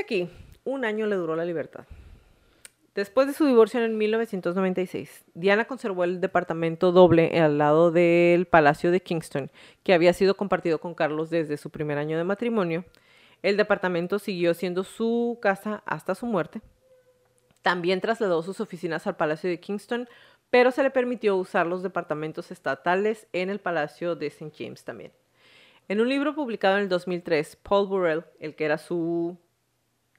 Aquí, un año le duró la libertad. Después de su divorcio en 1996, Diana conservó el departamento doble al lado del Palacio de Kingston, que había sido compartido con Carlos desde su primer año de matrimonio. El departamento siguió siendo su casa hasta su muerte. También trasladó sus oficinas al Palacio de Kingston, pero se le permitió usar los departamentos estatales en el Palacio de St. James también. En un libro publicado en el 2003, Paul Burrell, el que era su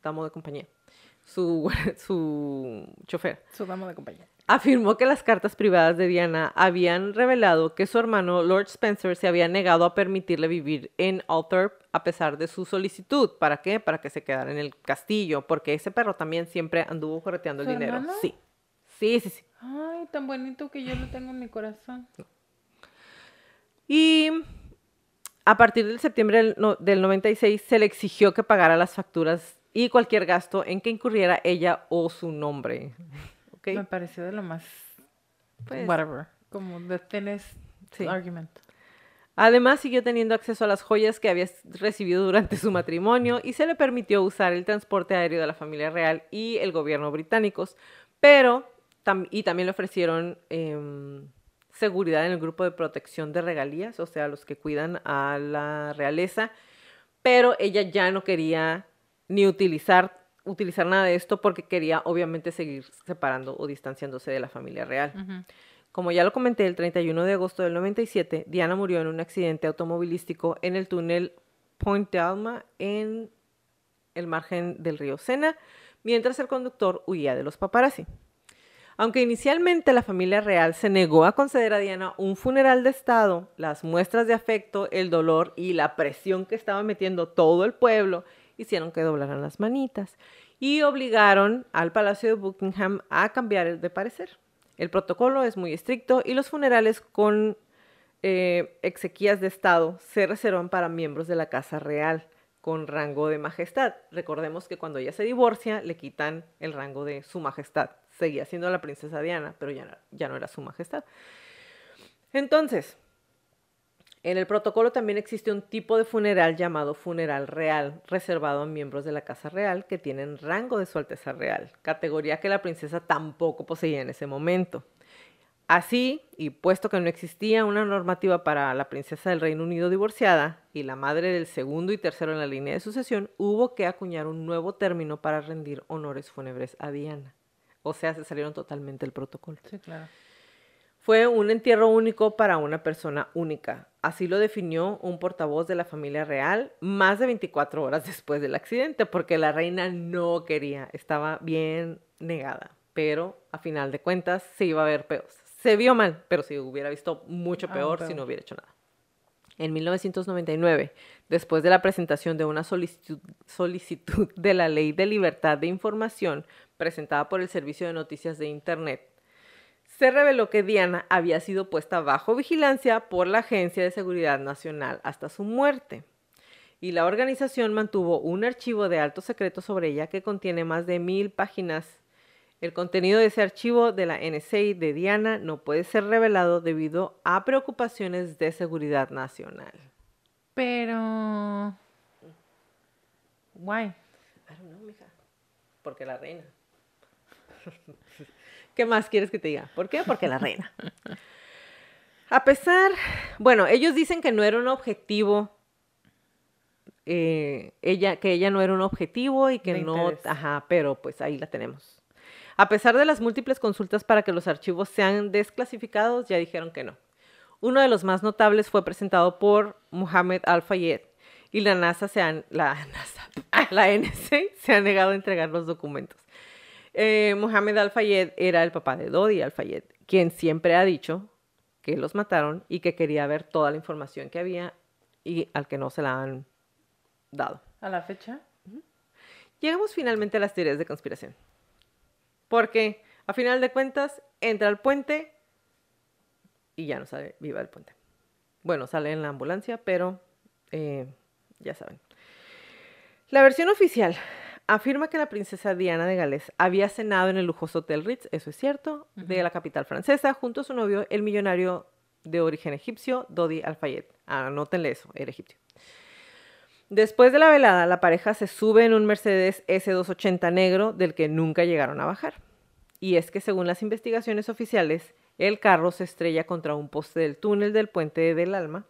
damo de compañía, su, su chofer. Su damo de compañía. Afirmó que las cartas privadas de Diana habían revelado que su hermano Lord Spencer se había negado a permitirle vivir en Althorpe a pesar de su solicitud. ¿Para qué? Para que se quedara en el castillo, porque ese perro también siempre anduvo correteando el ¿Su dinero. hermano? Sí. Sí, sí, sí. Ay, tan bonito que yo lo tengo en mi corazón. Y a partir del septiembre del, no- del 96 se le exigió que pagara las facturas y cualquier gasto en que incurriera ella o su nombre. Me pareció de lo más. Pues, whatever. Como de tennis Sí. argument. Además, siguió teniendo acceso a las joyas que había recibido durante su matrimonio y se le permitió usar el transporte aéreo de la familia real y el gobierno británicos, pero tam- y también le ofrecieron em, seguridad en el grupo de protección de regalías, o sea, los que cuidan a la realeza, pero ella ya no quería ni utilizar utilizar nada de esto porque quería obviamente seguir separando o distanciándose de la familia real. Como ya lo comenté, el 31 de agosto del 97, Diana murió en un accidente automovilístico en el túnel Point de Alma en el margen del río Sena, mientras el conductor huía de los paparazzi. Aunque inicialmente la familia real se negó a conceder a Diana un funeral de Estado, las muestras de afecto, el dolor y la presión que estaba metiendo todo el pueblo hicieron que doblaran las manitas y obligaron al Palacio de Buckingham a cambiar de parecer. El protocolo es muy estricto y los funerales con eh, exequias de Estado se reservan para miembros de la Casa Real con rango de majestad. Recordemos que cuando ella se divorcia le quitan el rango de su majestad. Seguía siendo la princesa Diana, pero ya no, ya no era su majestad. Entonces, en el protocolo también existe un tipo de funeral llamado funeral real, reservado a miembros de la Casa Real que tienen rango de su Alteza Real, categoría que la princesa tampoco poseía en ese momento. Así, y puesto que no existía una normativa para la princesa del Reino Unido divorciada y la madre del segundo y tercero en la línea de sucesión, hubo que acuñar un nuevo término para rendir honores fúnebres a Diana. O sea, se salieron totalmente del protocolo. Sí, claro. Fue un entierro único para una persona única. Así lo definió un portavoz de la familia real más de 24 horas después del accidente, porque la reina no quería, estaba bien negada. Pero a final de cuentas se iba a ver peor. Se vio mal, pero se hubiera visto mucho Ah, peor si no hubiera hecho nada. En 1999, después de la presentación de una solicitud, solicitud de la Ley de Libertad de Información presentada por el Servicio de Noticias de Internet, se reveló que Diana había sido puesta bajo vigilancia por la Agencia de Seguridad Nacional hasta su muerte. Y la organización mantuvo un archivo de alto secreto sobre ella que contiene más de mil páginas. El contenido de ese archivo de la NSA de Diana no puede ser revelado debido a preocupaciones de seguridad nacional. Pero. Why? I don't know, mija. Porque la reina. ¿Qué más quieres que te diga? ¿Por qué? Porque la reina. A pesar Bueno, ellos dicen que no era un objetivo. eh, ella, que ella no era un objetivo y que no. Ajá, pero pues ahí la tenemos. A pesar de las múltiples consultas para que los archivos sean desclasificados, ya dijeron que no. Uno de los más notables fue presentado por Mohamed Al-Fayed y la NASA se han, la NASA, la NSA se ha negado a entregar los documentos. Eh, Mohamed Al-Fayed era el papá de Dodi Al-Fayed, quien siempre ha dicho que los mataron y que quería ver toda la información que había y al que no se la han dado. A la fecha. Llegamos finalmente a las teorías de conspiración. Porque, a final de cuentas, entra al puente y ya no sale viva del puente. Bueno, sale en la ambulancia, pero eh, ya saben. La versión oficial afirma que la princesa Diana de Gales había cenado en el lujoso Hotel Ritz, eso es cierto, de la capital francesa, junto a su novio, el millonario de origen egipcio, Dodi Al-Fayed. Anótenle eso, era egipcio. Después de la velada, la pareja se sube en un Mercedes S280 negro del que nunca llegaron a bajar. Y es que según las investigaciones oficiales, el carro se estrella contra un poste del túnel del puente del Alma,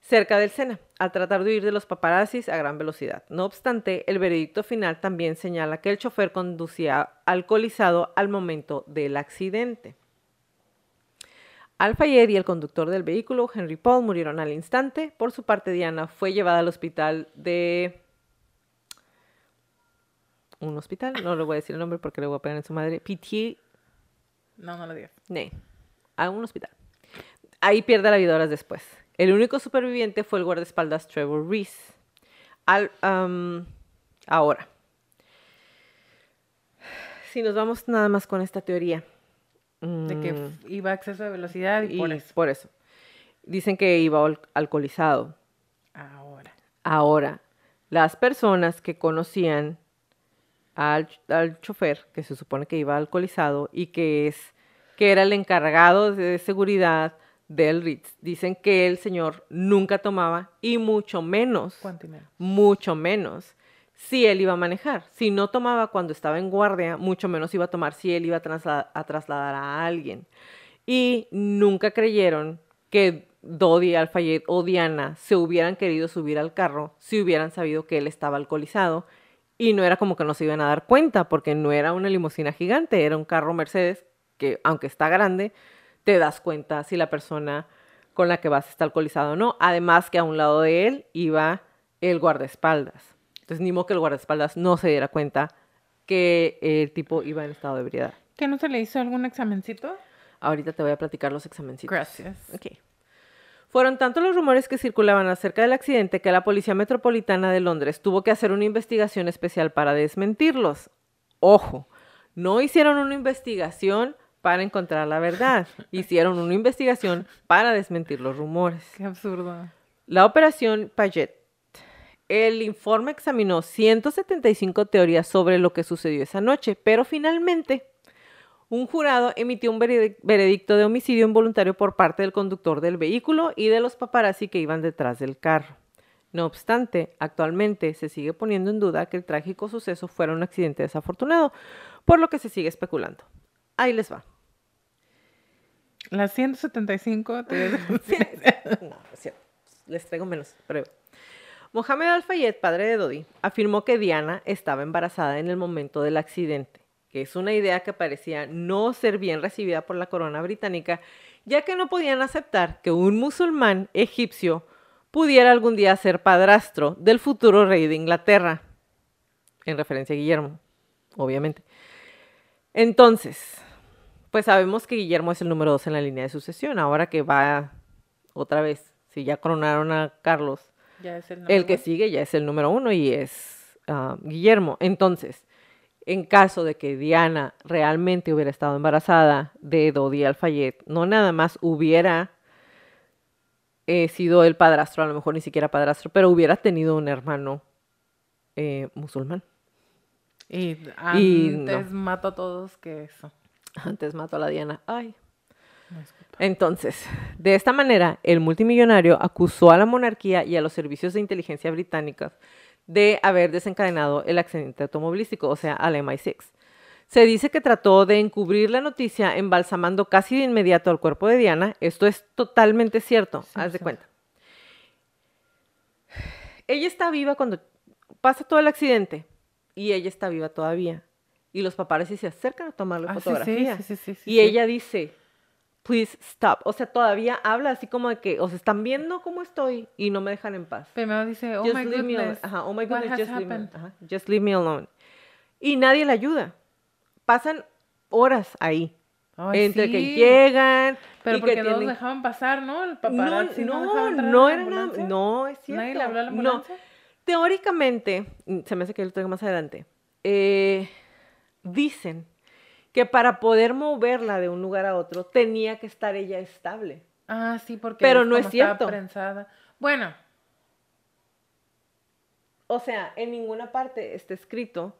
cerca del Sena, al tratar de huir de los paparazzis a gran velocidad. No obstante, el veredicto final también señala que el chofer conducía alcoholizado al momento del accidente. Al-Fayed y el conductor del vehículo, Henry Paul, murieron al instante. Por su parte, Diana fue llevada al hospital de... Un hospital, no le voy a decir el nombre porque le voy a pegar en su madre. Pitié No, no lo digas. Nee, a un hospital. Ahí pierde la vida horas después. El único superviviente fue el guardaespaldas Trevor Reese. Al, ahora, si nos vamos nada más con esta teoría. De que mm, iba a exceso de velocidad y, por eso. por eso. Dicen que iba al- alcoholizado. Ahora. Ahora, las personas que conocían al, al chofer, que se supone que iba alcoholizado y que es que era el encargado de seguridad del Ritz, dicen que el señor nunca tomaba y mucho menos, mucho menos si él iba a manejar. Si no tomaba cuando estaba en guardia, mucho menos iba a tomar si él iba a, trasla- a trasladar a alguien. Y nunca creyeron que Dodi, Al-Fayed o Diana se hubieran querido subir al carro si hubieran sabido que él estaba alcoholizado. Y no era como que no se iban a dar cuenta, porque no era una limusina gigante, era un carro Mercedes que, aunque está grande, te das cuenta si la persona con la que vas está alcoholizado o no. Además que a un lado de él iba el guardaespaldas. Entonces, ni modo que el guardaespaldas no se diera cuenta que el tipo iba en estado de ebriedad. ¿Que no se le hizo algún examencito? Ahorita te voy a platicar los examencitos. Gracias. Ok. Fueron tantos los rumores que circulaban acerca del accidente que la Policía Metropolitana de Londres tuvo que hacer una investigación especial para desmentirlos. Ojo, no hicieron una investigación para encontrar la verdad, hicieron una investigación para desmentir los rumores. Qué absurdo. La operación Paget. El informe examinó 175 teorías sobre lo que sucedió esa noche, pero finalmente un jurado emitió un veredi- veredicto de homicidio involuntario por parte del conductor del vehículo y de los paparazzi que iban detrás del carro. No obstante, actualmente se sigue poniendo en duda que el trágico suceso fuera un accidente desafortunado, por lo que se sigue especulando. Ahí les va. Las 175 te No, no es cierto. Les traigo menos, pero... Mohamed Al-Fayed, padre de Dodi, afirmó que Diana estaba embarazada en el momento del accidente, que es una idea que parecía no ser bien recibida por la corona británica, ya que no podían aceptar que un musulmán egipcio pudiera algún día ser padrastro del futuro rey de Inglaterra, en referencia a Guillermo, obviamente. Entonces, pues sabemos que Guillermo es el número dos en la línea de sucesión. Ahora que va otra vez, si ya coronaron a Carlos, Ya es el el que sigue ya es el número uno y es ah, Guillermo. Entonces, en caso de que Diana realmente hubiera estado embarazada de Dodi Al-Fayed, no nada más hubiera eh, sido el padrastro, a lo mejor ni siquiera padrastro, pero hubiera tenido un hermano eh, musulmán. Y Y antes mato a todos que eso. Antes mató a la Diana. Ay. Entonces, de esta manera, el multimillonario acusó a la monarquía y a los servicios de inteligencia británicos de haber desencadenado el accidente automovilístico, o sea, al MI6. Se dice que trató de encubrir la noticia embalsamando casi de inmediato al cuerpo de Diana. Esto es totalmente cierto, Sí, haz de sí. cuenta. Ella está viva cuando pasa todo el accidente y ella está viva todavía. Y los paparazzi se acercan a tomarle Ah, fotografía. sí, sí, sí, y ella dice, please stop. O sea, todavía habla así como de que, o sea, están viendo cómo estoy y no me dejan en paz. Primero dice, oh Just my leave me alone. goodness, Ajá, oh my goodness, just leave, me, ajá, just leave me alone. Y nadie la ayuda. Pasan horas ahí. Ay, entre que llegan Pero y porque que no los dejaban pasar, ¿no? El No, paparazzi no, no, no la era nada, no es cierto. ¿Nadie le habló a la No. ambulancia? Teóricamente, mm, se me hace que lo tengo más adelante, eh, dicen que para poder moverla de un lugar a otro tenía que estar ella estable. Ah, sí, porque Pero no es estaba cierto. prensada. Bueno, O sea, en ninguna parte está escrito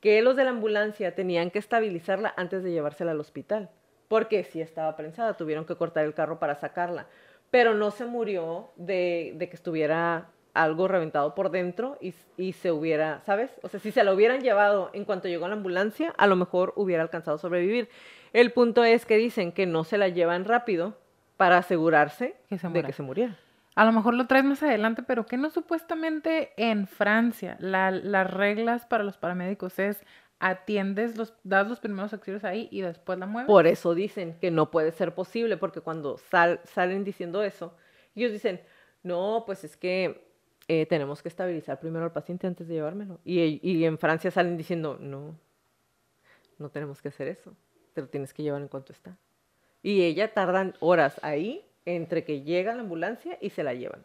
que los de la ambulancia tenían que estabilizarla antes de llevársela al hospital. Porque sí estaba prensada, tuvieron que cortar el carro para sacarla. Pero no se murió de, de que estuviera algo reventado por dentro y, y se hubiera, ¿sabes? O sea, si se la hubieran llevado en cuanto llegó a la ambulancia, a lo mejor hubiera alcanzado a sobrevivir. El punto es que dicen que no se la llevan rápido para asegurarse Que de que se muriera. a lo mejor lo traes más adelante, pero que no supuestamente en Francia la- las reglas para los paramédicos es atiendes, los, das los primeros auxilios ahí y después la mueves. Por eso dicen que no puede ser posible, porque cuando sal- salen diciendo eso, ellos dicen, no, pues es que eh, tenemos que estabilizar primero al paciente antes de llevármelo. Y, y en Francia salen diciendo, no, no tenemos que hacer eso, te lo tienes que llevar en cuanto está. Y ella tardan horas ahí entre que llega la ambulancia y se la llevan.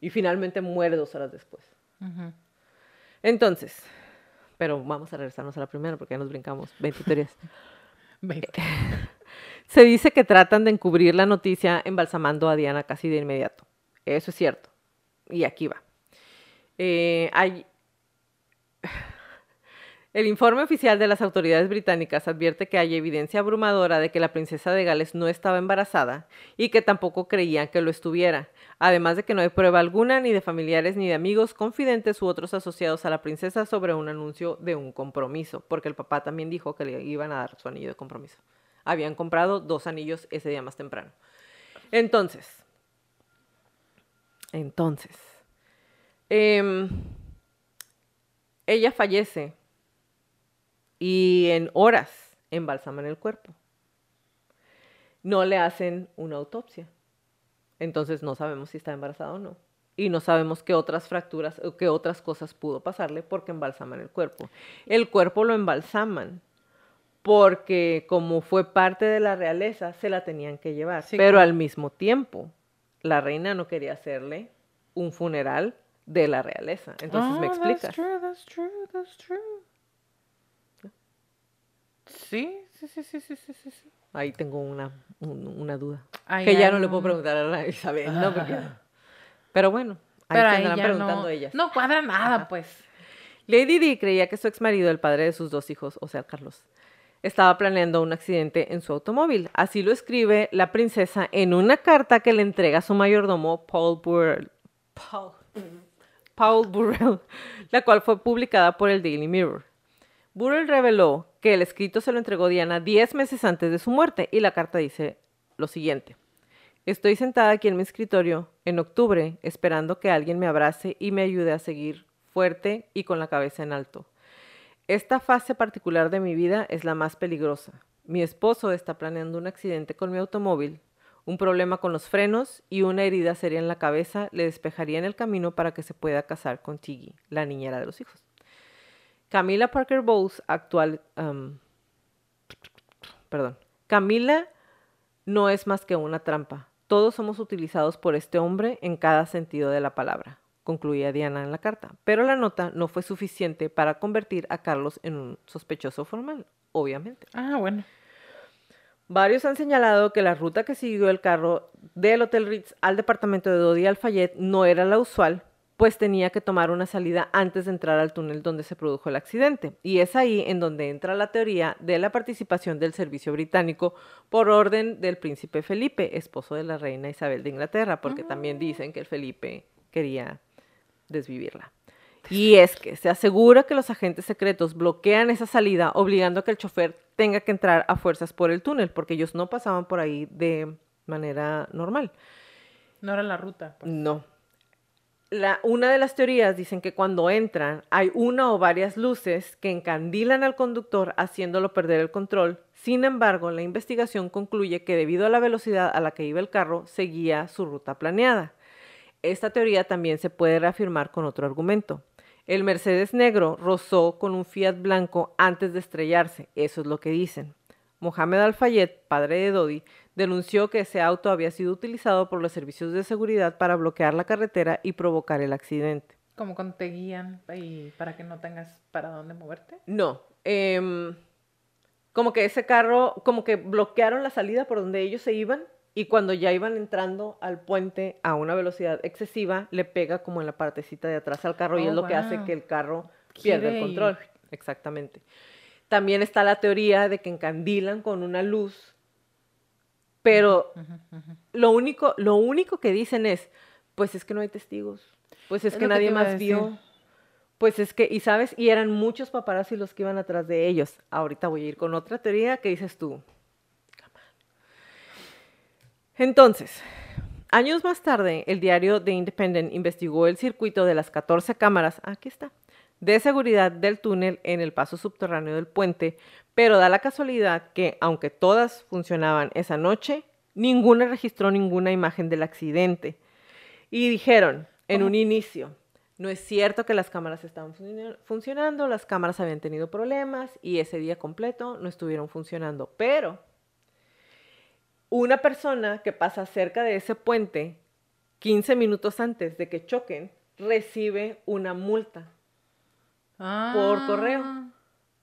Y finalmente muere dos horas después. Entonces, pero vamos a regresarnos a la primera porque ya nos brincamos 20 teorías. Veinte. Se dice que tratan de encubrir la noticia embalsamando a Diana casi de inmediato. Eso es cierto. Y aquí va. Eh, hay... El informe oficial de las autoridades británicas advierte que hay evidencia abrumadora de que la princesa de Gales no estaba embarazada y que tampoco creían que lo estuviera, además de que no hay prueba alguna ni de familiares ni de amigos, confidentes u otros asociados a la princesa sobre un anuncio de un compromiso, porque el papá también dijo que le iban a dar su anillo de compromiso. Habían comprado dos anillos ese día más temprano. Entonces, entonces, em, ella fallece y en horas embalsaman el cuerpo. No le hacen una autopsia. Entonces no sabemos si está embarazada o no. Y no sabemos qué otras fracturas o qué otras cosas pudo pasarle porque embalsaman el cuerpo. El cuerpo lo embalsaman porque como fue parte de la realeza, se la tenían que llevar. Sí, Pero claro. al mismo tiempo, la reina no quería hacerle un funeral de la realeza. Entonces me Ah, explicas. That's true, that's true, that's true. Sí, sí, sí, sí, sí, sí, sí. Ahí tengo una, un- una duda. Que ya no le puedo un- preguntar a la Isabel, ¿no? Porque- Pero bueno, ahí Pero se ahí andarán ya preguntando no, ellas. no cuadra nada, Ajá. pues. Lady Di creía que su ex marido, el padre de sus dos hijos, o sea, Carlos, estaba planeando un accidente en su automóvil. Así lo escribe la princesa en una carta que le entrega su mayordomo, Paul Burrell. Paul, Paul Burrell, la cual fue publicada por el Daily Mirror. Burrell reveló que el escrito se lo entregó Diana 10 meses antes de su muerte y la carta dice lo siguiente. Estoy sentada aquí en mi escritorio en octubre esperando que alguien me abrace y me ayude a seguir fuerte y con la cabeza en alto. Esta fase particular de mi vida es la más peligrosa. Mi esposo está planeando un accidente con mi automóvil. Un problema con los frenos y una herida seria en la cabeza le despejarían el camino para que se pueda casar con Tiggy, la niñera de los hijos. Camila Parker Bowles, actual... am, perdón. Camila no es más que una trampa. Todos somos utilizados por este hombre en cada sentido de la palabra, concluía Diana en la carta. Pero la nota no fue suficiente para convertir a Carlos en un sospechoso formal, obviamente. Ah, bueno. Varios han señalado que la ruta que siguió el carro del Hotel Ritz al departamento de Dodi Alfayet no era la usual, pues tenía que tomar una salida antes de entrar al túnel donde se produjo el accidente. Y es ahí en donde entra la teoría de la participación del servicio británico por orden del príncipe Felipe, esposo de la reina Isabel de Inglaterra, porque también dicen que el Felipe quería desvivirla. Y es que se asegura que los agentes secretos bloquean esa salida, obligando a que el chofer tenga que entrar a fuerzas por el túnel, porque ellos no pasaban por ahí de manera normal. No era la ruta. pues. No. La, una de las teorías dicen que cuando entran hay una o varias luces que encandilan al conductor haciéndolo perder el control. Sin embargo, la investigación concluye que debido a la velocidad a la que iba el carro, seguía su ruta planeada. Esta teoría también se puede reafirmar con otro argumento. El Mercedes negro rozó con un Fiat blanco antes de estrellarse, eso es lo que dicen. Mohamed Al-Fayed, padre de Dodi, denunció que ese auto había sido utilizado por los servicios de seguridad para bloquear la carretera y provocar el accidente. Como cuando te guían y para que no tengas para dónde moverte. No, em, como que ese carro, como que bloquearon la salida por donde ellos se iban y cuando ya iban entrando al puente a una velocidad excesiva, le pega como en la partecita de atrás al carro y Oh, es lo que hace que el carro pierda el control. Exactamente. También está la teoría de que encandilan con una luz, pero lo único, lo único que dicen es, pues es que no hay testigos, pues es, Es que nadie más vio. Pues es que, y sabes, y eran muchos paparazzi los que iban atrás de ellos. Ahorita voy a ir con otra teoría que dices tú. Entonces, años más tarde, el diario The Independent investigó el circuito de las 14 cámaras, aquí está, de seguridad del túnel en el paso subterráneo del puente, pero da la casualidad que, aunque todas funcionaban esa noche, ninguna registró ninguna imagen del accidente. Y dijeron, en un inicio, no es cierto que las cámaras estaban funcionando, las cámaras habían tenido problemas y ese día completo no estuvieron funcionando, pero una persona que pasa cerca de ese puente 15 minutos antes de que choquen recibe una multa Por correo. Ah,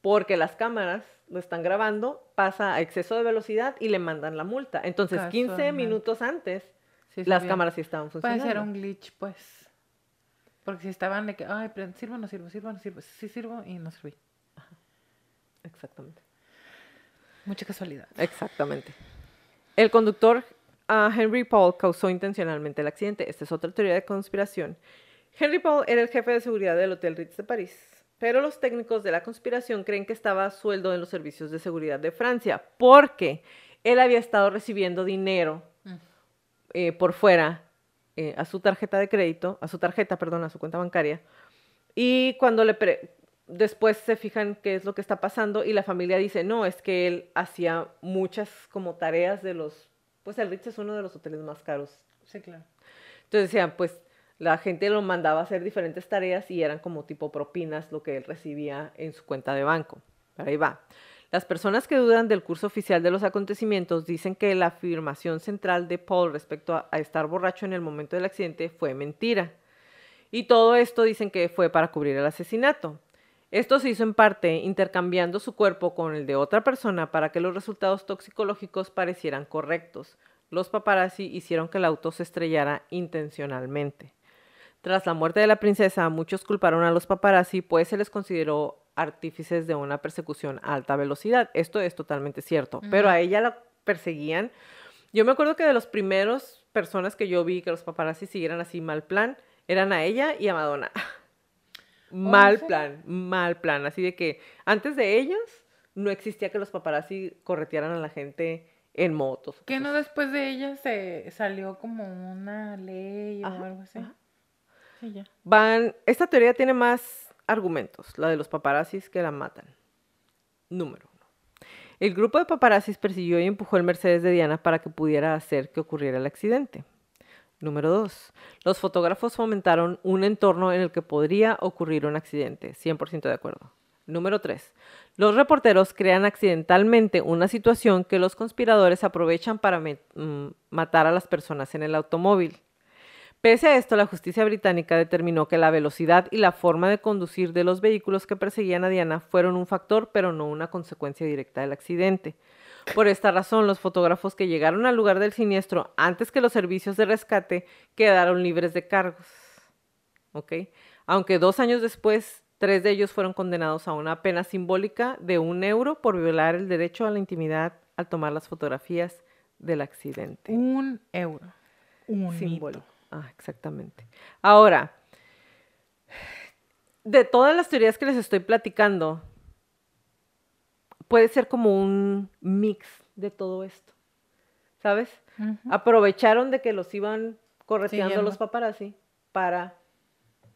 porque las cámaras lo están grabando, pasa a exceso de velocidad y le mandan la multa. Entonces, 15 Casualmente. minutos antes, sí las cámaras sí estaban Puede funcionando. ser un glitch, pues. Porque si estaban de que, ay, pero sirvo o no sirvo, sirvo o no sirvo, sí sirvo y no serví. Exactamente. Mucha casualidad. Exactamente. El conductor Henry Paul causó intencionalmente el accidente. Esta es otra teoría de conspiración. Henry Paul era el jefe de seguridad del Hotel Ritz de París, pero los técnicos de la conspiración creen que estaba a sueldo en los servicios de seguridad de Francia porque él había estado recibiendo dinero Mm. eh, por fuera eh, a su tarjeta de crédito, a su tarjeta, perdón, a su cuenta bancaria. Y cuando le pre- después se fijan qué es lo que está pasando y la familia dice, no, es que él hacía muchas como tareas de los, pues el Ritz es uno de los hoteles más caros. Sí, claro. Entonces decían, pues la gente lo mandaba a hacer diferentes tareas y eran como tipo propinas lo que él recibía en su cuenta de banco. Pero ahí va. Las personas que dudan del curso oficial de los acontecimientos dicen que la afirmación central de Paul respecto a, a estar borracho en el momento del accidente fue mentira. Y todo esto dicen que fue para cubrir el asesinato. Esto se hizo en parte intercambiando su cuerpo con el de otra persona para que los resultados toxicológicos parecieran correctos. Los paparazzi hicieron que el auto se estrellara intencionalmente. Tras la muerte de la princesa, muchos culparon a los paparazzi, pues se les consideró artífices de una persecución a alta velocidad. Esto es totalmente cierto, pero a ella la perseguían. Yo me acuerdo que de los primeros personas que yo vi que los paparazzi siguieran así mal plan, eran a ella y a Madonna. mal plan, mal plan. Así de que antes de ellos no existía que los paparazzi corretearan a la gente en motos. Que no después de ella se salió como una ley o algo así. ajá. Sí, ya. Van, esta teoría tiene más argumentos, la de los paparazzis que la matan. Número uno. El grupo de paparazzis persiguió y empujó el Mercedes de Diana para que pudiera hacer que ocurriera el accidente. Número dos. Los fotógrafos fomentaron un entorno en el que podría ocurrir un accidente. 100% de acuerdo. Número tres. Los reporteros crean accidentalmente una situación que los conspiradores aprovechan para mm, matar a las personas en el automóvil. Pese a esto, la justicia británica determinó que la velocidad y la forma de conducir de los vehículos que perseguían a Diana fueron un factor, pero no una consecuencia directa del accidente. Por esta razón, los fotógrafos que llegaron al lugar del siniestro antes que los servicios de rescate quedaron libres de cargos. ¿Ok? Aunque dos años después, tres de ellos fueron condenados a una pena simbólica de un euro por violar el derecho a la intimidad al tomar las fotografías del accidente Un euro. Un simbólico. Ah, exactamente. Ahora, de todas las teorías que les estoy platicando, puede ser como un mix de todo esto. ¿Sabes? Aprovecharon de que los iban correteando los paparazzi para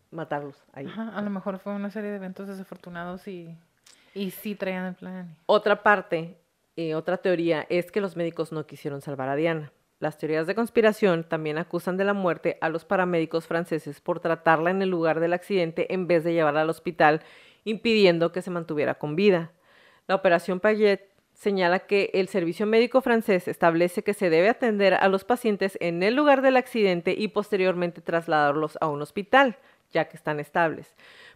matarlos ahí. Ajá, a lo mejor fue una serie de eventos desafortunados y, y sí traían el plan. Otra parte, eh, otra teoría es que los médicos no quisieron salvar a Diana. Las teorías de conspiración también acusan de la muerte a los paramédicos franceses por tratarla en el lugar del accidente en vez de llevarla al hospital, impidiendo que se mantuviera con vida. La operación Payet señala que el servicio médico francés establece que se debe atender a los pacientes en el lugar del accidente y posteriormente trasladarlos a un hospital, ya que están estables.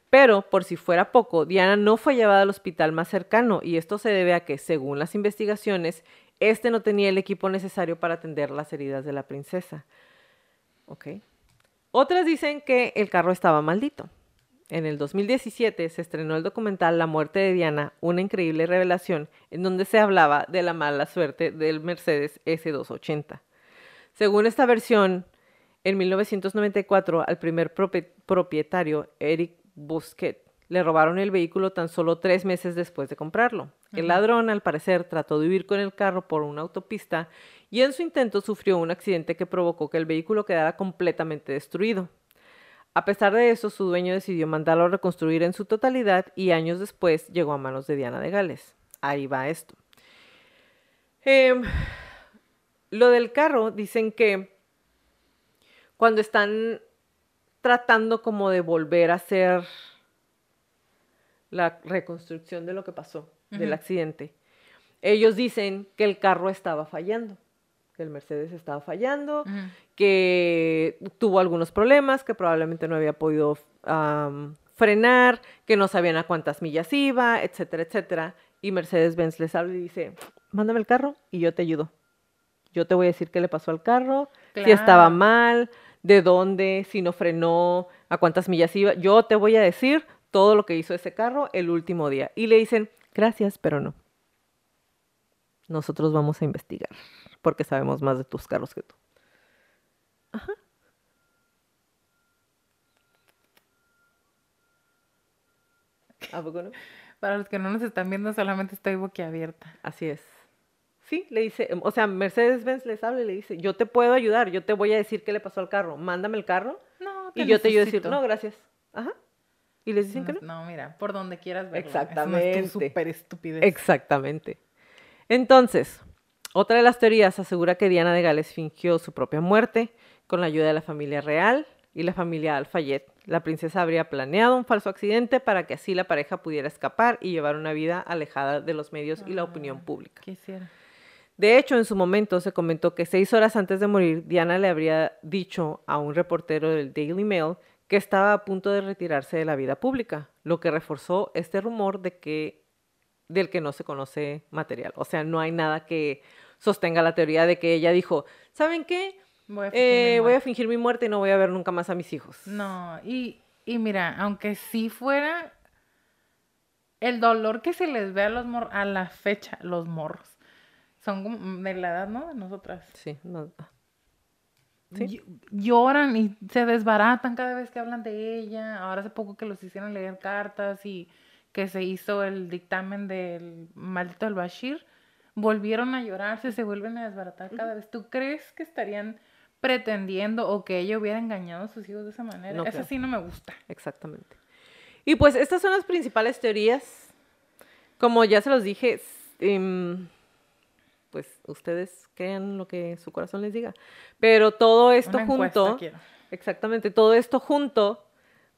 Pero, por si fuera poco, Diana no fue llevada al hospital más cercano y esto se debe a que, según las investigaciones, este no tenía el equipo necesario para atender las heridas de la princesa. Ok. Otras dicen que el carro estaba maldito. En el 2017 se estrenó el documental La muerte de Diana, una increíble revelación, en donde se hablaba de la mala suerte del Mercedes S280. Según esta versión, en 1994 al primer propi- propietario, Eric Busquet, le robaron el vehículo tan solo tres meses después de comprarlo. El ladrón, al parecer, trató de huir con el carro por una autopista y en su intento sufrió un accidente que provocó que el vehículo quedara completamente destruido. A pesar de eso, su dueño decidió mandarlo a reconstruir en su totalidad y años después llegó a manos de Diana de Gales. Ahí va esto. Em, lo del carro, dicen que cuando están tratando como de volver a hacer la reconstrucción de lo que pasó, del accidente, ellos dicen que el carro estaba fallando, que el Mercedes estaba fallando, que tuvo algunos problemas, que probablemente no había podido frenar, que no sabían a cuántas millas iba, etcétera, etcétera. Y Mercedes-Benz les habla y dice, mándame el carro y yo te ayudo. Yo te voy a decir qué le pasó al carro, si estaba mal, de dónde, si no frenó, a cuántas millas iba. Yo te voy a decir todo lo que hizo ese carro el último día. Y le dicen, gracias, pero no. Nosotros vamos a investigar, porque sabemos más de tus carros que tú. ¿A poco no? Para los que no nos están viendo, solamente estoy boquiabierta. Así es. Sí, le dice, o sea, Mercedes-Benz les habla y le dice, yo te puedo ayudar, yo te voy a decir qué le pasó al carro, mándame el carro No, y yo te ayudo a decir, necesito. no, gracias. Ajá. Y les dicen que no. No, mira, por donde quieras verlo. Exactamente. Es súper estupidez. Exactamente. Entonces, otra de las teorías asegura que Diana de Gales fingió su propia muerte con la ayuda de la familia real y la familia Alfayet. La princesa habría planeado un falso accidente para que así la pareja pudiera escapar y llevar una vida alejada de los medios y la opinión Ah. pública. Quisiera. De hecho, en su momento se comentó que seis horas antes de morir, Diana le habría dicho a un reportero del Daily Mail que estaba a punto de retirarse de la vida pública, lo que reforzó este rumor de que del que no se conoce material. O sea, no hay nada que sostenga la teoría de que ella dijo, ¿saben qué? Voy a, fingir mi Eh, voy a muerte". fingir mi muerte y no voy a ver nunca más a mis hijos. No, y, y mira, aunque sí fuera el dolor que se les ve a los mor a la fecha, los morros, son de la edad, ¿no? De nosotras. Sí, no. Sí. Ll- Lloran y se desbaratan cada vez que hablan de ella. Ahora hace poco que los hicieron leer cartas y que se hizo el dictamen del maldito el Bashir, volvieron a llorarse, se vuelven a desbaratar cada vez. ¿Tú crees que estarían pretendiendo o que ella hubiera engañado a sus hijos de esa manera? No Eso sí no me gusta. Exactamente. Y pues estas son las principales teorías. Como ya se los dije, em, pues ustedes crean lo que su corazón les diga. Pero todo esto Una junto, quiero. exactamente, todo esto junto,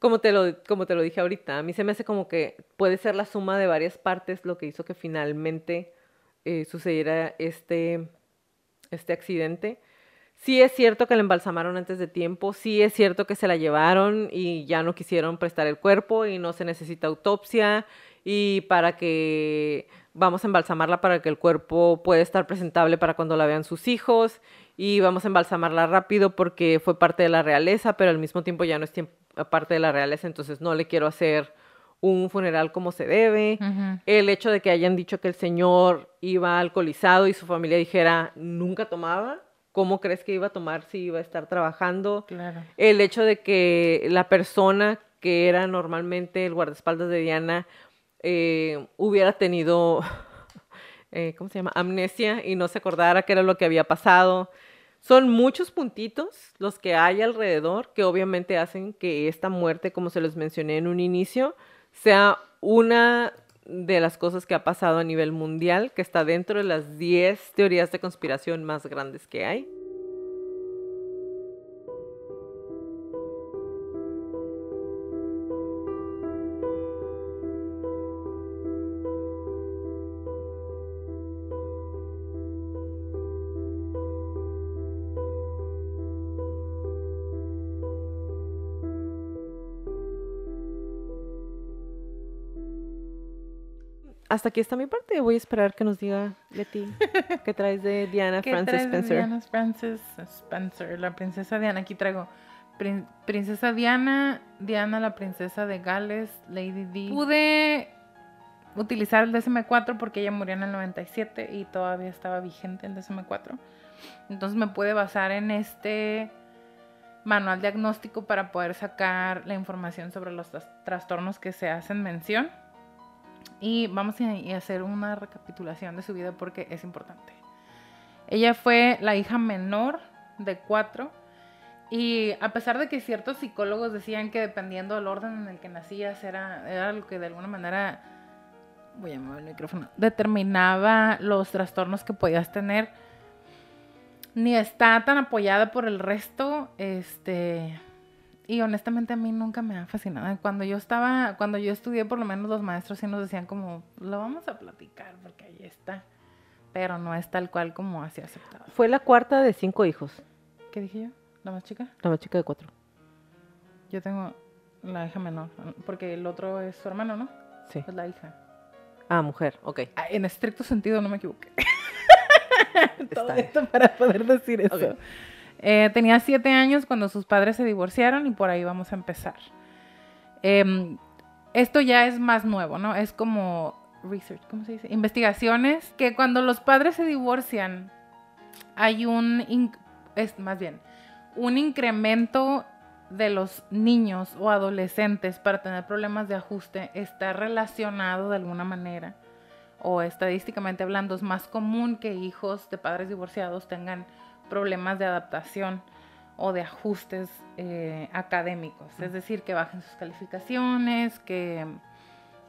como te, lo, como te lo dije ahorita, a mí se me hace como que puede ser la suma de varias partes lo que hizo que finalmente eh, sucediera este, este accidente. Sí es cierto que la embalsamaron antes de tiempo, sí es cierto que se la llevaron y ya no quisieron prestar el cuerpo y no se necesita autopsia y para que vamos a embalsamarla para que el cuerpo pueda estar presentable para cuando la vean sus hijos y vamos a embalsamarla rápido porque fue parte de la realeza, pero al mismo tiempo ya no es tiemp- parte de la realeza, entonces no le quiero hacer un funeral como se debe. El hecho de que hayan dicho que el señor iba alcoholizado y su familia dijera nunca tomaba, ¿cómo crees que iba a tomar si iba a estar trabajando? Claro. El hecho de que la persona que era normalmente el guardaespaldas de Diana, eh, hubiera tenido, eh, ¿cómo se llama? Amnesia y no se acordara qué era lo que había pasado. Son muchos puntitos los que hay alrededor que obviamente hacen que esta muerte, como se los mencioné en un inicio, sea una de las cosas que ha pasado a nivel mundial, que está dentro de las 10 teorías de conspiración más grandes que hay. Hasta aquí está mi parte. Voy a esperar que nos diga Leti qué traes de Diana ¿Qué Frances traes de Spencer. Diana Frances Spencer, la princesa Diana. Aquí traigo prin- princesa Diana, Diana la princesa de Gales, Lady Di. Pude utilizar el DSM-4 porque ella murió en el 97 y todavía estaba vigente el DSM-4. Entonces me pude basar en este manual diagnóstico para poder sacar la información sobre los tras- trastornos que se hacen mención. Y vamos a hacer una recapitulación de su vida porque es importante. Ella fue la hija menor de cuatro. Y a pesar de que ciertos psicólogos decían que dependiendo del orden en el que nacías era, era lo que de alguna manera, voy a mover el micrófono, determinaba los trastornos que podías tener, ni está tan apoyada por el resto, este, y honestamente a mí nunca me ha fascinado. Cuando yo estaba, cuando yo estudié, por lo menos los maestros sí nos decían como, lo vamos a platicar porque ahí está. Pero no es tal cual como así aceptado. Fue la cuarta de cinco hijos, ¿Qué dije yo? ¿La más chica? la más chica de cuatro. Yo tengo la hija menor, porque el otro es su hermano, ¿no? Sí. Es la hija. Ah, mujer, ok. Ah, En estricto sentido no me equivoqué. Todo esto para poder decir eso. Eh, tenía siete años cuando sus padres se divorciaron y por ahí vamos a empezar. Em, esto ya es más nuevo, ¿no? Es como research, ¿cómo se dice? Investigaciones que cuando los padres se divorcian hay un, es más bien, un incremento de los niños o adolescentes para tener problemas de ajuste está relacionado de alguna manera o estadísticamente hablando es más común que hijos de padres divorciados tengan problemas de adaptación o de ajustes eh, académicos, es decir, que bajen sus calificaciones, que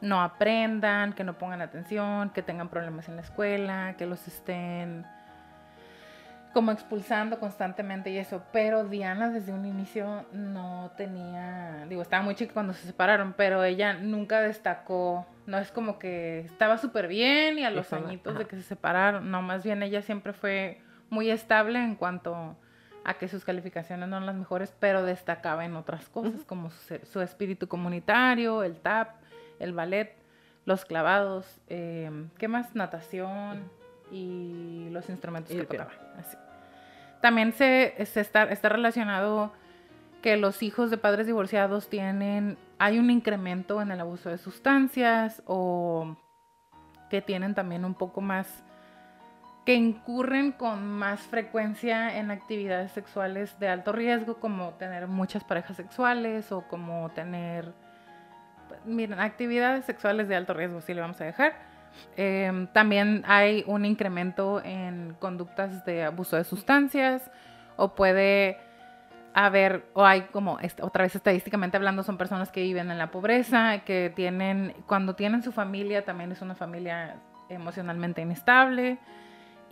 no aprendan, que no pongan atención, que tengan problemas en la escuela, que los estén como expulsando constantemente y eso, pero Diana desde un inicio no tenía, digo, estaba muy chica cuando se separaron, pero ella nunca destacó, no es como que estaba súper bien y a los añitos de que se separaron, no, más bien ella siempre fue muy estable en cuanto a que sus calificaciones no eran las mejores, pero destacaba en otras cosas, como su, su espíritu comunitario, el tap, el ballet, los clavados, eh, ¿qué más? Natación y los instrumentos Y que tocaba. así. También se, se está, está relacionado que los hijos de padres divorciados tienen, hay un incremento en el abuso de sustancias o que tienen también un poco más, que incurren con más frecuencia en actividades sexuales de alto riesgo, como tener muchas parejas sexuales o como tener, miren, actividades sexuales de alto riesgo, sí le vamos a dejar. Eh, también hay un incremento en conductas de abuso de sustancias o puede haber, o hay como, otra vez estadísticamente hablando, son personas que viven en la pobreza, que tienen, cuando tienen su familia, también es una familia emocionalmente inestable.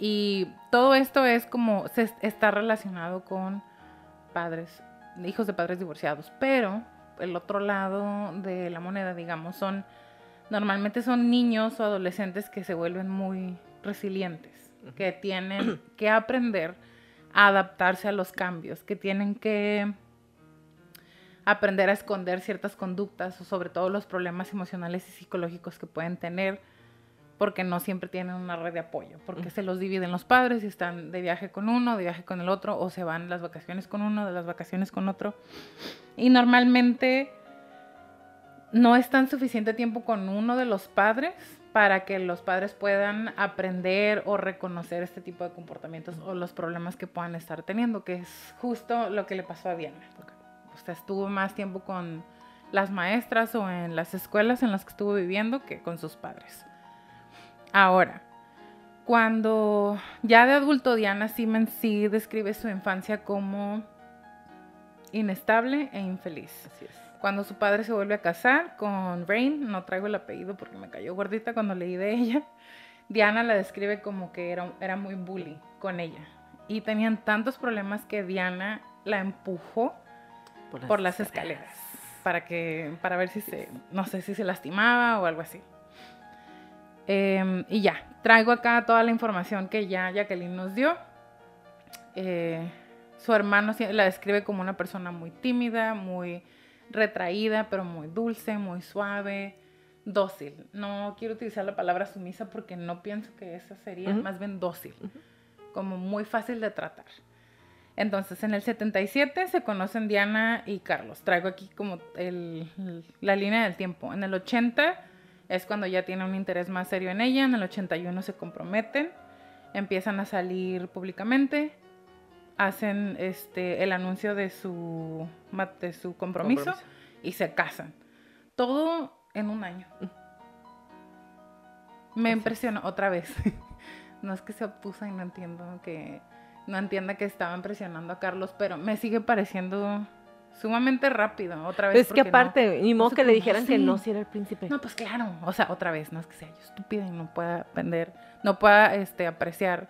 Y todo esto es como, se est- está relacionado con padres, hijos de padres divorciados. Pero el otro lado de la moneda, digamos, son, normalmente son niños o adolescentes que se vuelven muy resilientes, que tienen que aprender a adaptarse a los cambios, que tienen que aprender a esconder ciertas conductas o sobre todo los problemas emocionales y psicológicos que pueden tener porque no siempre tienen una red de apoyo, porque se los dividen los padres y están de viaje con uno, de viaje con el otro, o se van las vacaciones con uno, de las vacaciones con otro. Y normalmente no están suficiente tiempo con uno de los padres para que los padres puedan aprender o reconocer este tipo de comportamientos o los problemas que puedan estar teniendo, que es justo lo que le pasó a Diana. O sea, estuvo más tiempo con las maestras o en las escuelas en las que estuvo viviendo que con sus padres. Ahora, cuando ya de adulto Diana Simmons sí describe su infancia como inestable e infeliz. Así es. Cuando su padre se vuelve a casar con Rain, no traigo el apellido porque me cayó gordita cuando leí de ella, Diana la describe como que era, era muy bully con ella. Y tenían tantos problemas que Diana la empujó por las, escaleras. para que para ver si se no sé si se lastimaba o algo así Em, y ya traigo acá toda la información que ya Jacqueline nos dio Eh, su hermano la describe como una persona muy tímida muy retraída pero muy dulce muy suave dócil no quiero utilizar la palabra sumisa porque no pienso que esa sería Ujú. más bien dócil como muy fácil de tratar entonces, en el 77 se conocen Diana y Carlos. Traigo aquí como el- la línea del tiempo. En el 80 es cuando ya tiene un interés más serio en ella. En el 81 se comprometen, empiezan a salir públicamente, hacen este, el anuncio de su, de su compromiso, Compromiso. y se casan. Todo en un año. Me impresionó otra vez. no es que se opusa y no entiendo que no entienda que estaban presionando a Carlos, pero me sigue pareciendo sumamente rápido otra vez. Pues es que porque no- aparte, ni no modo se que le dijeran que no si era el príncipe. no, pues claro, o sea, otra vez, no es que sea yo estúpida y no pueda aprender, no pueda este, apreciar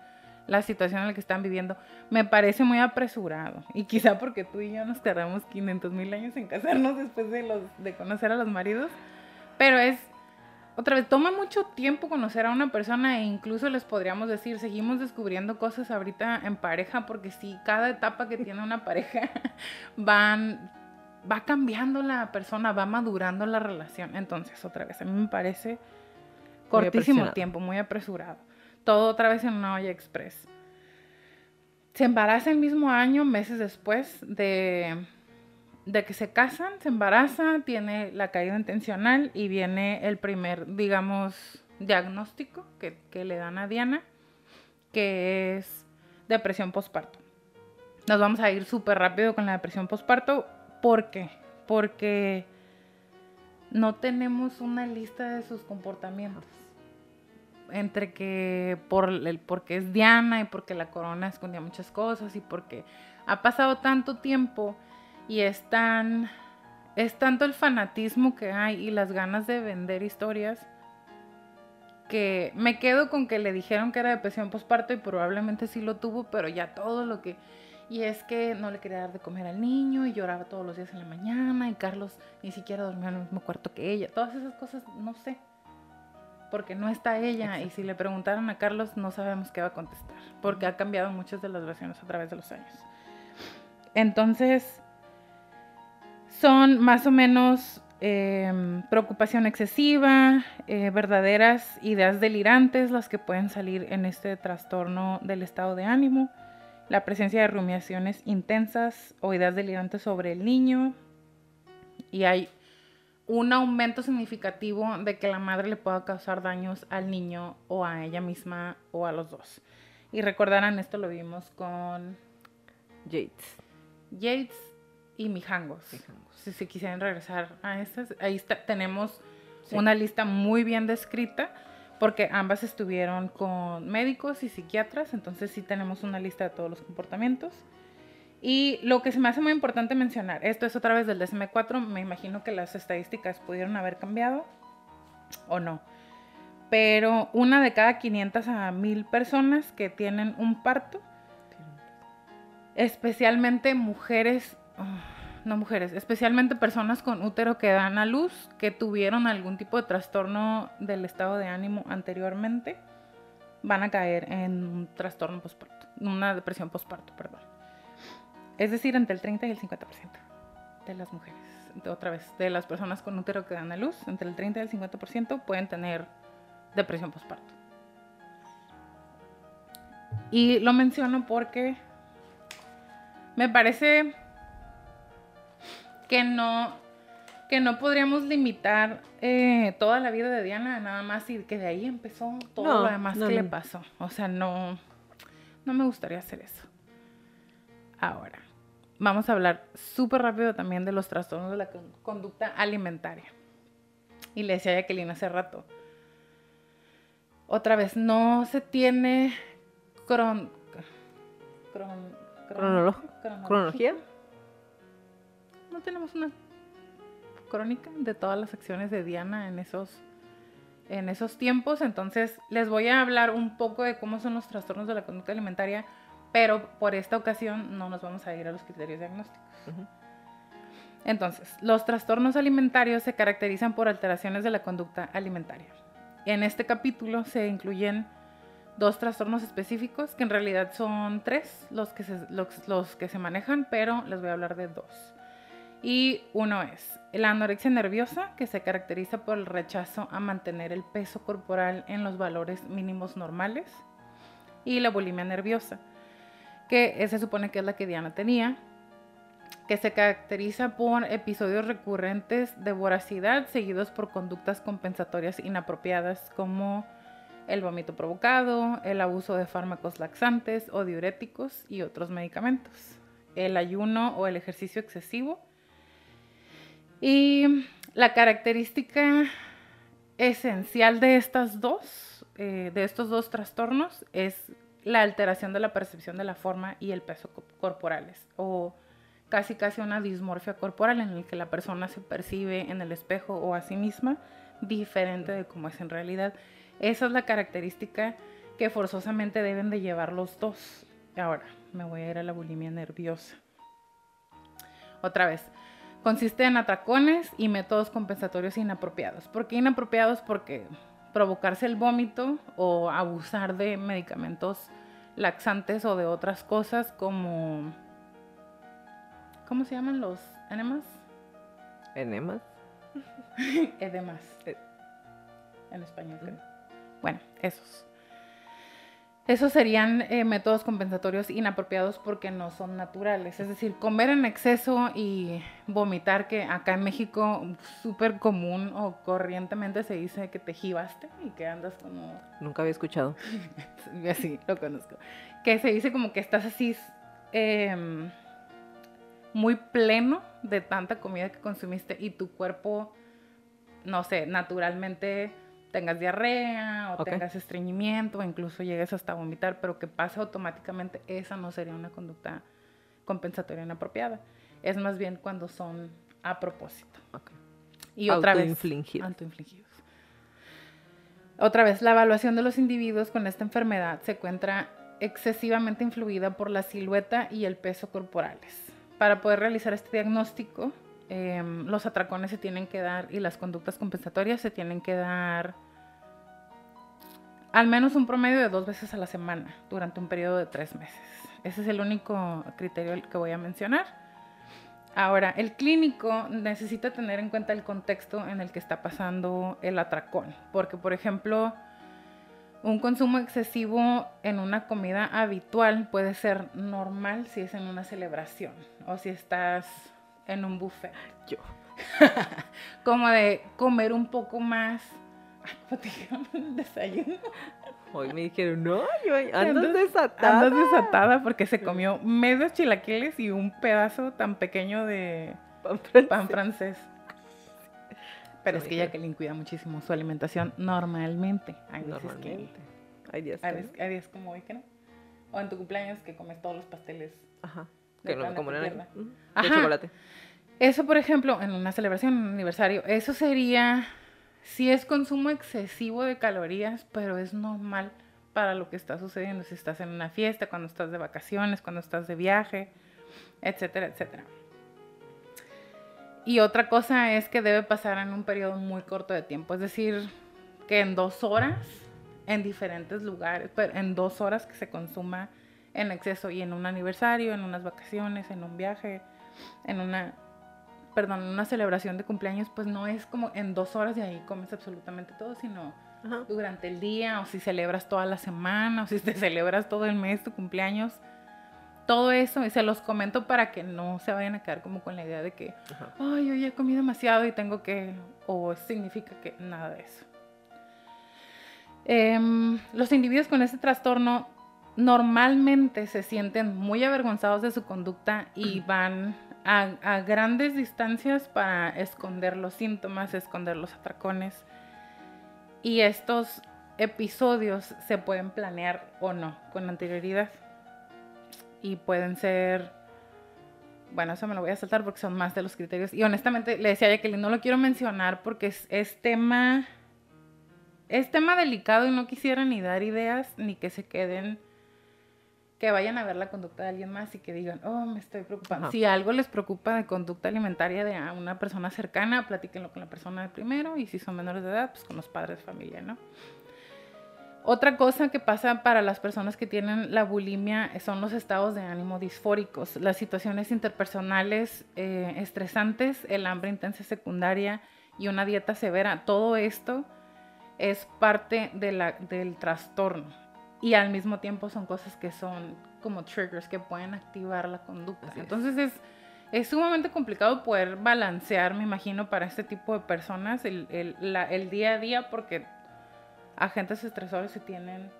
la situación en la que están viviendo. Me parece muy apresurado y quizá porque tú y yo nos tardamos 500 mil años en casarnos después de, los, de conocer a los maridos, pero es, otra vez, toma mucho tiempo conocer a una persona e incluso les podríamos decir, seguimos descubriendo cosas ahorita en pareja porque sí, cada etapa que tiene una pareja van va cambiando la persona, va madurando la relación. Entonces, otra vez, a mí me parece cortísimo tiempo, muy apresurado. Todo otra vez en una olla express. Se embaraza el mismo año, meses después de, de que se casan, se embaraza, tiene la caída intencional y viene el primer, digamos, diagnóstico que, que le dan a Diana, que es depresión postparto. Nos vamos a ir súper rápido con la depresión postparto. ¿Por qué? Porque no tenemos una lista de sus comportamientos. Entre que por el, porque es Diana y porque la corona escondía muchas cosas y porque ha pasado tanto tiempo y es tan es tanto el fanatismo que hay y las ganas de vender historias que me quedo con que le dijeron que era depresión postparto y probablemente sí lo tuvo, pero ya todo lo que y es que no le quería dar de comer al niño y lloraba todos los días en la mañana y Carlos ni siquiera dormía en el mismo cuarto que ella. Todas esas cosas no sé. Porque no está ella y si le preguntaron a Carlos no sabemos qué va a contestar. Porque ha cambiado muchas de las versiones a través de los años. Entonces, son más o menos eh, preocupación excesiva, eh, verdaderas ideas delirantes las que pueden salir en este trastorno del estado de ánimo la presencia de rumiaciones intensas o ideas delirantes sobre el niño y hay un aumento significativo de que la madre le pueda causar daños al niño o a ella misma o a los dos. Y recordarán, esto lo vimos con Yates. Yates y Mijangos. Mijangos. Si se quisieran regresar a estas, ahí está, tenemos Sí. una lista muy bien descrita porque ambas estuvieron con médicos y psiquiatras, entonces sí tenemos una lista de todos los comportamientos. Y lo que se me hace muy importante mencionar, esto es otra vez del DSM-4, me imagino que las estadísticas pudieron haber cambiado o no, pero una de cada 500 a 1000 personas que tienen un parto, especialmente mujeres, no mujeres, especialmente personas con útero que dan a luz, que tuvieron algún tipo de trastorno del estado de ánimo anteriormente, van a caer en un trastorno postparto, una depresión postparto, perdón. Es decir, entre el 30 y el 50% de las mujeres, de- otra vez, de las personas con útero que dan a luz, entre el 30 y el 50% pueden tener depresión postparto. Y lo menciono porque me parece que no, que no podríamos limitar eh, toda la vida de Diana nada más y que de ahí empezó todo No, lo demás no, que le pasó. O sea, no, no me gustaría hacer eso. Ahora, vamos a hablar súper rápido también de los trastornos de la con- conducta alimentaria. Y le decía a Jacqueline hace rato. Otra vez, no se tiene cron, cron- cron- Cronolo- cronología. ¿Cronología? No tenemos una crónica de todas las acciones de Diana en esos, en esos tiempos. Entonces, les voy a hablar un poco de cómo son los trastornos de la conducta alimentaria, pero por esta ocasión no nos vamos a ir a los criterios diagnósticos. Ujú. Entonces, los trastornos alimentarios se caracterizan por alteraciones de la conducta alimentaria. En este capítulo se incluyen dos trastornos específicos, que en realidad son tres los que se, los, los que se manejan, pero les voy a hablar de dos. Y uno es la anorexia nerviosa, que se caracteriza por el rechazo a mantener el peso corporal en los valores mínimos normales. Y la bulimia nerviosa, que se supone que es la que Diana tenía, que se caracteriza por episodios recurrentes de voracidad seguidos por conductas compensatorias inapropiadas como el vómito provocado, el abuso de fármacos laxantes o diuréticos y otros medicamentos, el ayuno o el ejercicio excesivo. Y la característica esencial de estas dos, eh, de estos dos trastornos, es la alteración de la percepción de la forma y el peso co- corporales, o casi casi una dismorfia corporal en el que la persona se percibe en el espejo o a sí misma diferente de cómo es en realidad. Esa es la característica que forzosamente deben de llevar los dos. Ahora, me voy a ir a la bulimia nerviosa. Otra vez, consiste en atracones y métodos compensatorios inapropiados. ¿Por qué inapropiados? Porque provocarse el vómito o abusar de medicamentos laxantes o de otras cosas como... ¿Cómo se llaman los enemas? Enemas. Edemas. Eh. En español, creo. Bueno, esos. Esos serían eh, métodos compensatorios inapropiados porque no son naturales. Es decir, comer en exceso y vomitar, que acá en México súper común o corrientemente se dice que te jibaste y que andas como... Nunca había escuchado. Yo sí, lo conozco. Que se dice como que estás así em, muy pleno de tanta comida que consumiste y tu cuerpo, no sé, naturalmente tengas diarrea o tengas estreñimiento o incluso llegues hasta vomitar, pero que pase automáticamente, esa no sería una conducta compensatoria inapropiada. Es más bien cuando son a propósito. Ok. Y otra vez. Autoinfligidos. Autoinfligidos. Otra vez, la evaluación de los individuos con esta enfermedad se encuentra excesivamente influida por la silueta y el peso corporales. Para poder realizar este diagnóstico, em, los atracones se tienen que dar y las conductas compensatorias se tienen que dar al menos un promedio de dos veces a la semana durante un periodo de tres meses. Ese es el único criterio que voy a mencionar. Ahora, el clínico necesita tener en cuenta el contexto en el que está pasando el atracón, porque por ejemplo, un consumo excesivo en una comida habitual puede ser normal si es en una celebración o si estás en un buffet. Yo. Como de comer un poco más. Ay, ¿cómo te dijeron en el desayuno? Hoy me dijeron, no, yo andas Andas- desatada. Andas desatada porque se comió medios chilaquiles y un pedazo tan pequeño de Pan francés. pan francés. Pero es que. Jacqueline cuida muchísimo su alimentación normalmente. Hay veces Normalmente. Hay días que... Hay que veces, hay días como hoy que no. O en tu cumpleaños que comes todos los pasteles. Ajá. Que de como. De Ajá. chocolate. Eso, por ejemplo, en una celebración, en un aniversario, eso sería, si es consumo excesivo de calorías, pero es normal para lo que está sucediendo, si estás en una fiesta, cuando estás de vacaciones, cuando estás de viaje, etcétera, etcétera. Y otra cosa es que debe pasar en un periodo muy corto de tiempo, es decir, que en dos horas, en diferentes lugares, pero en dos horas que se consuma en exceso y en un aniversario, en unas vacaciones, en un viaje, en una, perdón, una celebración de cumpleaños, pues no es como en dos horas y ahí comes absolutamente todo, sino Ajá. durante el día o si celebras toda la semana o si te celebras todo el mes tu cumpleaños. Todo eso, y se los comento para que no se vayan a quedar como con la idea de que, Ajá. ay, yo ya comí demasiado y tengo que, o significa que nada de eso. Em, los individuos con este trastorno normalmente se sienten muy avergonzados de su conducta y van a, a grandes distancias para esconder los síntomas, esconder los atracones. Y estos episodios se pueden planear o no con anterioridad. Y pueden ser, bueno, eso me lo voy a saltar porque son más de los criterios. Y honestamente le decía a Jacqueline, no lo quiero mencionar porque es, es tema, es tema delicado y no quisiera ni dar ideas ni que se queden que vayan a ver la conducta de alguien más y que digan, oh, me estoy preocupando. Ajá. Si algo les preocupa de conducta alimentaria de a una persona cercana, platíquenlo con la persona de primero y si son menores de edad, pues con los padres de familia, ¿no? Otra cosa que pasa para las personas que tienen la bulimia son los estados de ánimo disfóricos, las situaciones interpersonales eh, estresantes, el hambre intensa secundaria y una dieta severa. Todo esto es parte de la- del trastorno y al mismo tiempo son cosas que son como triggers que pueden activar la conducta. Así. Entonces es, es sumamente complicado poder balancear, me imagino, para este tipo de personas el, el- la- el día a día porque agentes estresores se tienen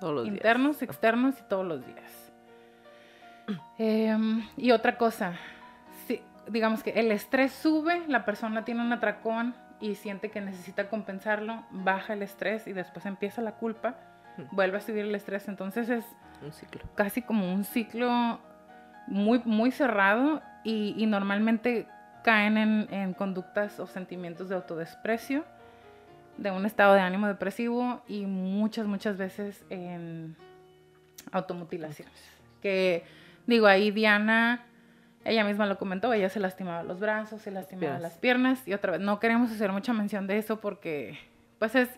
Todos los días. internos, externos y todos los días. Em, y otra cosa, si, digamos que el estrés sube, la persona tiene un atracón y siente que necesita compensarlo, baja el estrés y después empieza la culpa, Mm. Vuelve a subir el estrés. Entonces es Un ciclo. casi como un ciclo muy, muy cerrado y, y normalmente caen en, en conductas o sentimientos de autodesprecio, de un estado de ánimo depresivo y muchas, muchas veces en automutilaciones. Que digo, ahí Diana, ella misma lo comentó, ella se lastimaba los brazos, se lastimaba las piernas y otra vez, no queremos hacer mucha mención de eso porque pues es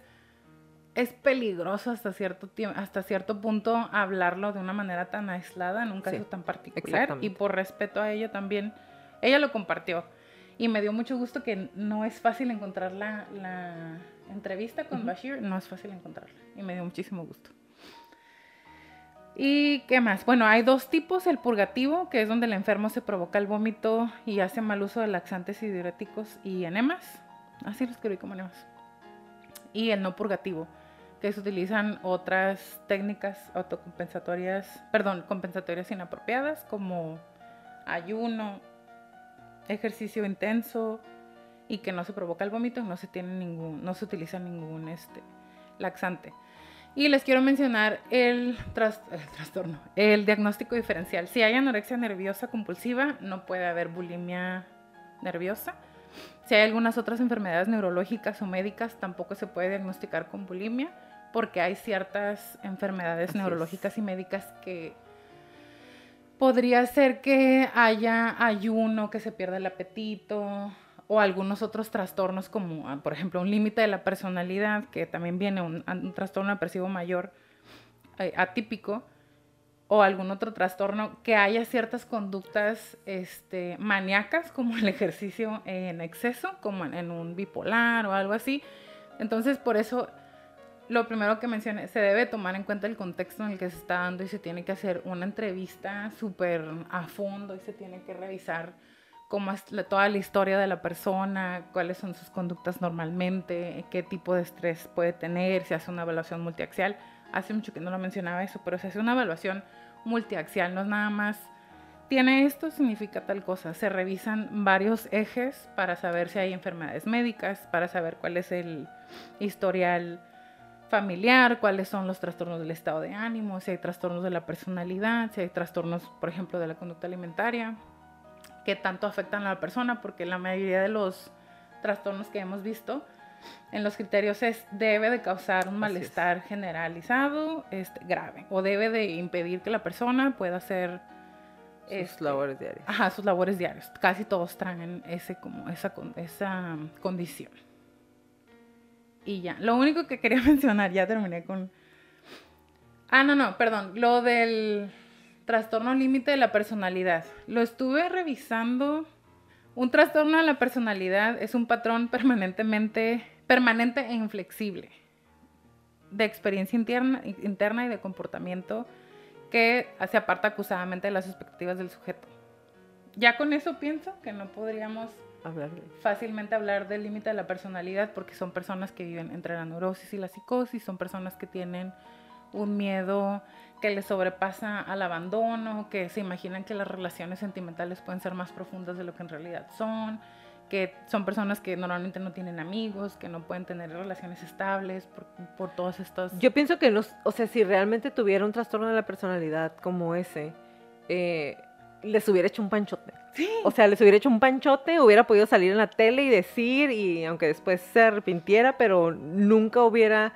es peligroso hasta cierto tiempo, hasta cierto punto hablarlo de una manera tan aislada en un caso Sí, tan particular y por respeto a ella también ella lo compartió y me dio mucho gusto que no es fácil encontrar la, la entrevista con. Bashir, no es fácil encontrarla y me dio muchísimo gusto. ¿Y qué más? Bueno, hay dos tipos, el purgativo, que es donde el enfermo se provoca el vómito y hace mal uso de laxantes y diuréticos y enemas, así lo escribí como enemas. Y el no purgativo, que se utilizan otras técnicas autocompensatorias, perdón, compensatorias inapropiadas como ayuno, ejercicio intenso y que no se provoca el vómito no se tiene ningún, no se utiliza ningún este, laxante. Y les quiero mencionar el, el trastorno, el diagnóstico diferencial. Si hay anorexia nerviosa compulsiva, no puede haber bulimia nerviosa. Si hay algunas otras enfermedades neurológicas o médicas, tampoco se puede diagnosticar con bulimia, porque hay ciertas enfermedades Así es. neurológicas y médicas que podría ser que haya ayuno, que se pierda el apetito, o algunos otros trastornos como, ah, por ejemplo, un límite de la personalidad, que también viene un, un trastorno depresivo mayor eh, atípico, o algún otro trastorno, que haya ciertas conductas este, maníacas, como el ejercicio en exceso, como en, en un bipolar o algo así. Entonces, por eso, lo primero que mencioné, se debe tomar en cuenta el contexto en el que se está dando y se tiene que hacer una entrevista súper a fondo y se tiene que revisar cómo es toda la historia de la persona, cuáles son sus conductas normalmente, qué tipo de estrés puede tener, se hace una evaluación multiaxial. Hace mucho que no lo mencionaba eso, pero se hace una evaluación multiaxial, no es nada más, tiene esto, significa tal cosa. Se revisan varios ejes para saber si hay enfermedades médicas, para saber cuál es el historial familiar, cuáles son los trastornos del estado de ánimo, si hay trastornos de la personalidad, si hay trastornos, por ejemplo, de la conducta alimentaria, que tanto afectan a la persona, porque la mayoría de los trastornos que hemos visto en los criterios es debe de causar un malestar generalizado este, grave o debe de impedir que la persona pueda hacer Sus este, labores diarias. Ajá, sus labores diarias. Casi todos traen ese, como, esa, esa condición. Y ya. Lo único que quería mencionar, ya terminé con. Ah, no, no, perdón. Lo del trastorno límite de la personalidad. Lo estuve revisando. Un trastorno de la personalidad es un patrón permanentemente, permanente e inflexible de experiencia interna, interna y de comportamiento que se aparta acusadamente de las expectativas del sujeto. Ya con eso pienso que no podríamos Hablar de fácilmente hablar del límite de la personalidad porque son personas que viven entre la neurosis y la psicosis, son personas que tienen un miedo que les sobrepasa al abandono, que se imaginan que las relaciones sentimentales pueden ser más profundas de lo que en realidad son, que son personas que normalmente no tienen amigos, que no pueden tener relaciones estables por, por todos estos... Yo pienso que, nos, o sea, si realmente tuviera un trastorno de la personalidad como ese, eh, les hubiera hecho un panchote. Sí. O sea, les hubiera hecho un panchote, hubiera podido salir en la tele y decir, y aunque después se arrepintiera, pero nunca hubiera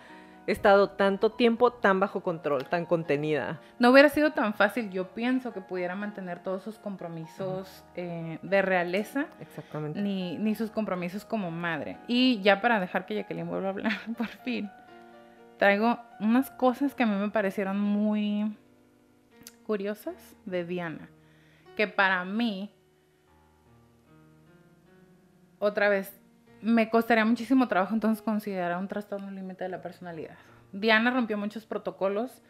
estado tanto tiempo tan bajo control, tan contenida. No hubiera sido tan fácil, yo pienso, que pudiera mantener todos sus compromisos eh, de realeza, Exactamente. ni, ni sus compromisos como madre. Y ya para dejar que Jacqueline vuelva a hablar, por fin, traigo unas cosas que a mí me parecieron muy curiosas de Diana, que para mí, otra vez, me costaría muchísimo trabajo entonces considerar un trastorno límite de la personalidad. Diana rompió muchos protocolos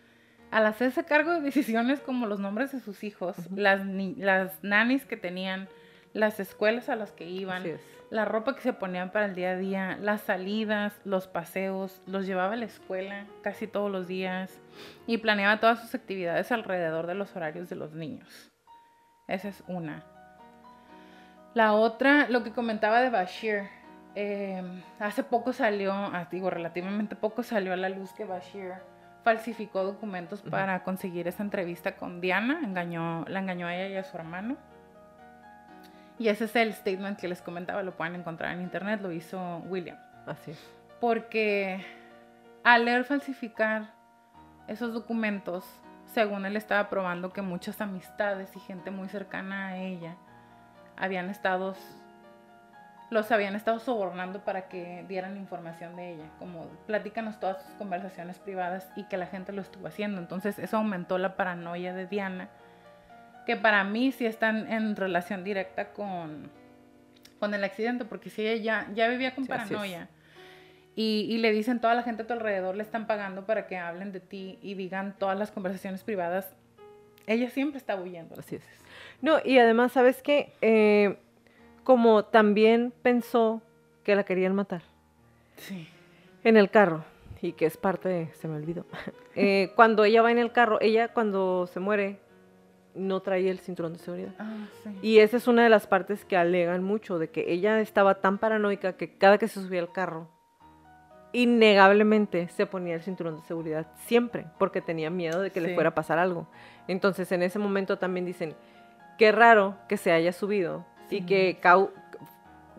al hacerse cargo de decisiones como los nombres de sus hijos, las, ni- las nannies que tenían, las escuelas a las que iban, la ropa que se ponían para el día a día, las salidas, los paseos, los llevaba a la escuela casi todos los días y planeaba todas sus actividades alrededor de los horarios de los niños. Esa es una. La otra, lo que comentaba de Bashir. eh, hace poco salió, ah, digo, relativamente poco salió a la luz que Bashir falsificó documentos para conseguir esa entrevista con Diana, engañó, la engañó a ella y a su hermano. Y ese es el statement que les comentaba, lo pueden encontrar en internet, lo hizo William. Así es. Porque al leer falsificar esos documentos, según él estaba probando que muchas amistades y gente muy cercana a ella habían estado, los habían estado sobornando para que dieran información de ella, como platícanos todas tus conversaciones privadas y que la gente lo estuvo haciendo. Entonces eso aumentó la paranoia de Diana, que para mí sí están en relación directa con, con el accidente, porque si ella ya, ya vivía con Sí, paranoia. Y, y le dicen toda la gente a tu alrededor le están pagando para que hablen de ti y digan todas las conversaciones privadas. Ella siempre está huyendo. Así es. No, y además, ¿sabes qué? Eh, como también pensó que la querían matar Sí. en el carro, y que es parte de, se me olvidó, Eh, cuando ella va en el carro, ella cuando se muere no traía el cinturón de seguridad. Ah, sí. Y esa es una de las partes que alegan mucho, de que ella estaba tan paranoica que cada que se subía al carro, innegablemente se ponía el cinturón de seguridad, siempre, porque tenía miedo de que le fuera a pasar algo. Entonces en ese momento también dicen, qué raro que se haya subido y que cau-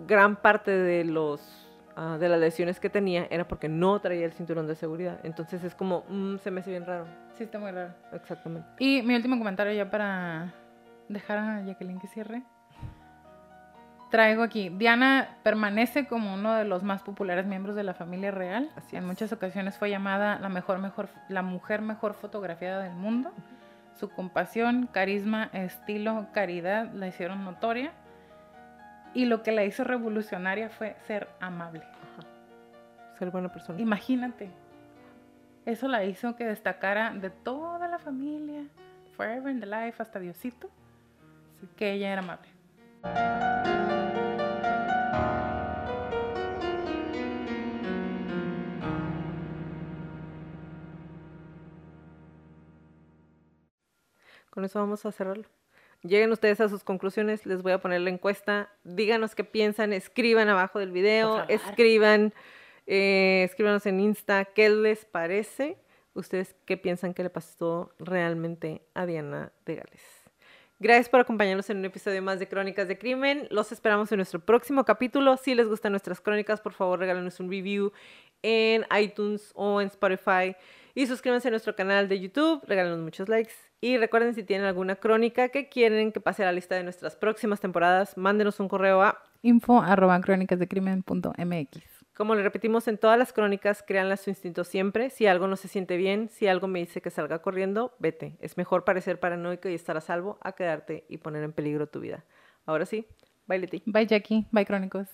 gran parte de los... ah, de las lesiones que tenía era porque no traía el cinturón de seguridad. Entonces es como, mm, se me hace bien raro. Sí, está muy raro. Exactamente. Y mi último comentario ya para dejar a Jacqueline que cierre. Traigo aquí, Diana permanece como uno de los más populares miembros de la familia real. Así en muchas ocasiones fue llamada la mejor, mejor, la mujer mejor fotografiada del mundo. Su compasión, carisma, estilo, caridad la hicieron notoria. Y lo que la hizo revolucionaria fue ser amable. Ser buena persona. Imagínate. Eso la hizo que destacara de toda la familia, forever in the life, hasta Diosito, que ella era amable. Con eso vamos a cerrarlo. Lleguen ustedes a sus conclusiones, les voy a poner la encuesta. Díganos qué piensan, escriban abajo del video, escriban, eh, escríbanos en Insta qué les parece. Ustedes qué piensan que le pasó realmente a Diana de Gales. Gracias por acompañarnos en un episodio más de Crónicas de Crimen. Los esperamos en nuestro próximo capítulo. Si les gustan nuestras crónicas, por favor regálenos un review en iTunes o en Spotify. Y suscríbanse a nuestro canal de YouTube, regálenos muchos likes. Y recuerden si tienen alguna crónica que quieren que pase a la lista de nuestras próximas temporadas, mándenos un correo a, Info arroba crónicasdecrimen.mx. como le repetimos en todas las crónicas, créanle a su instinto siempre. Si algo no se siente bien, si algo me dice que salga corriendo, vete. Es mejor parecer paranoico y estar a salvo a quedarte y poner en peligro tu vida. Ahora sí, bye Leti. Bye Jackie, bye Crónicos.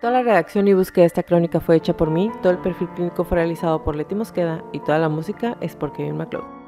Toda la redacción y búsqueda de esta crónica fue hecha por mí, todo el perfil clínico fue realizado por Leti Mosqueda y toda la música es por Kevin MacLeod.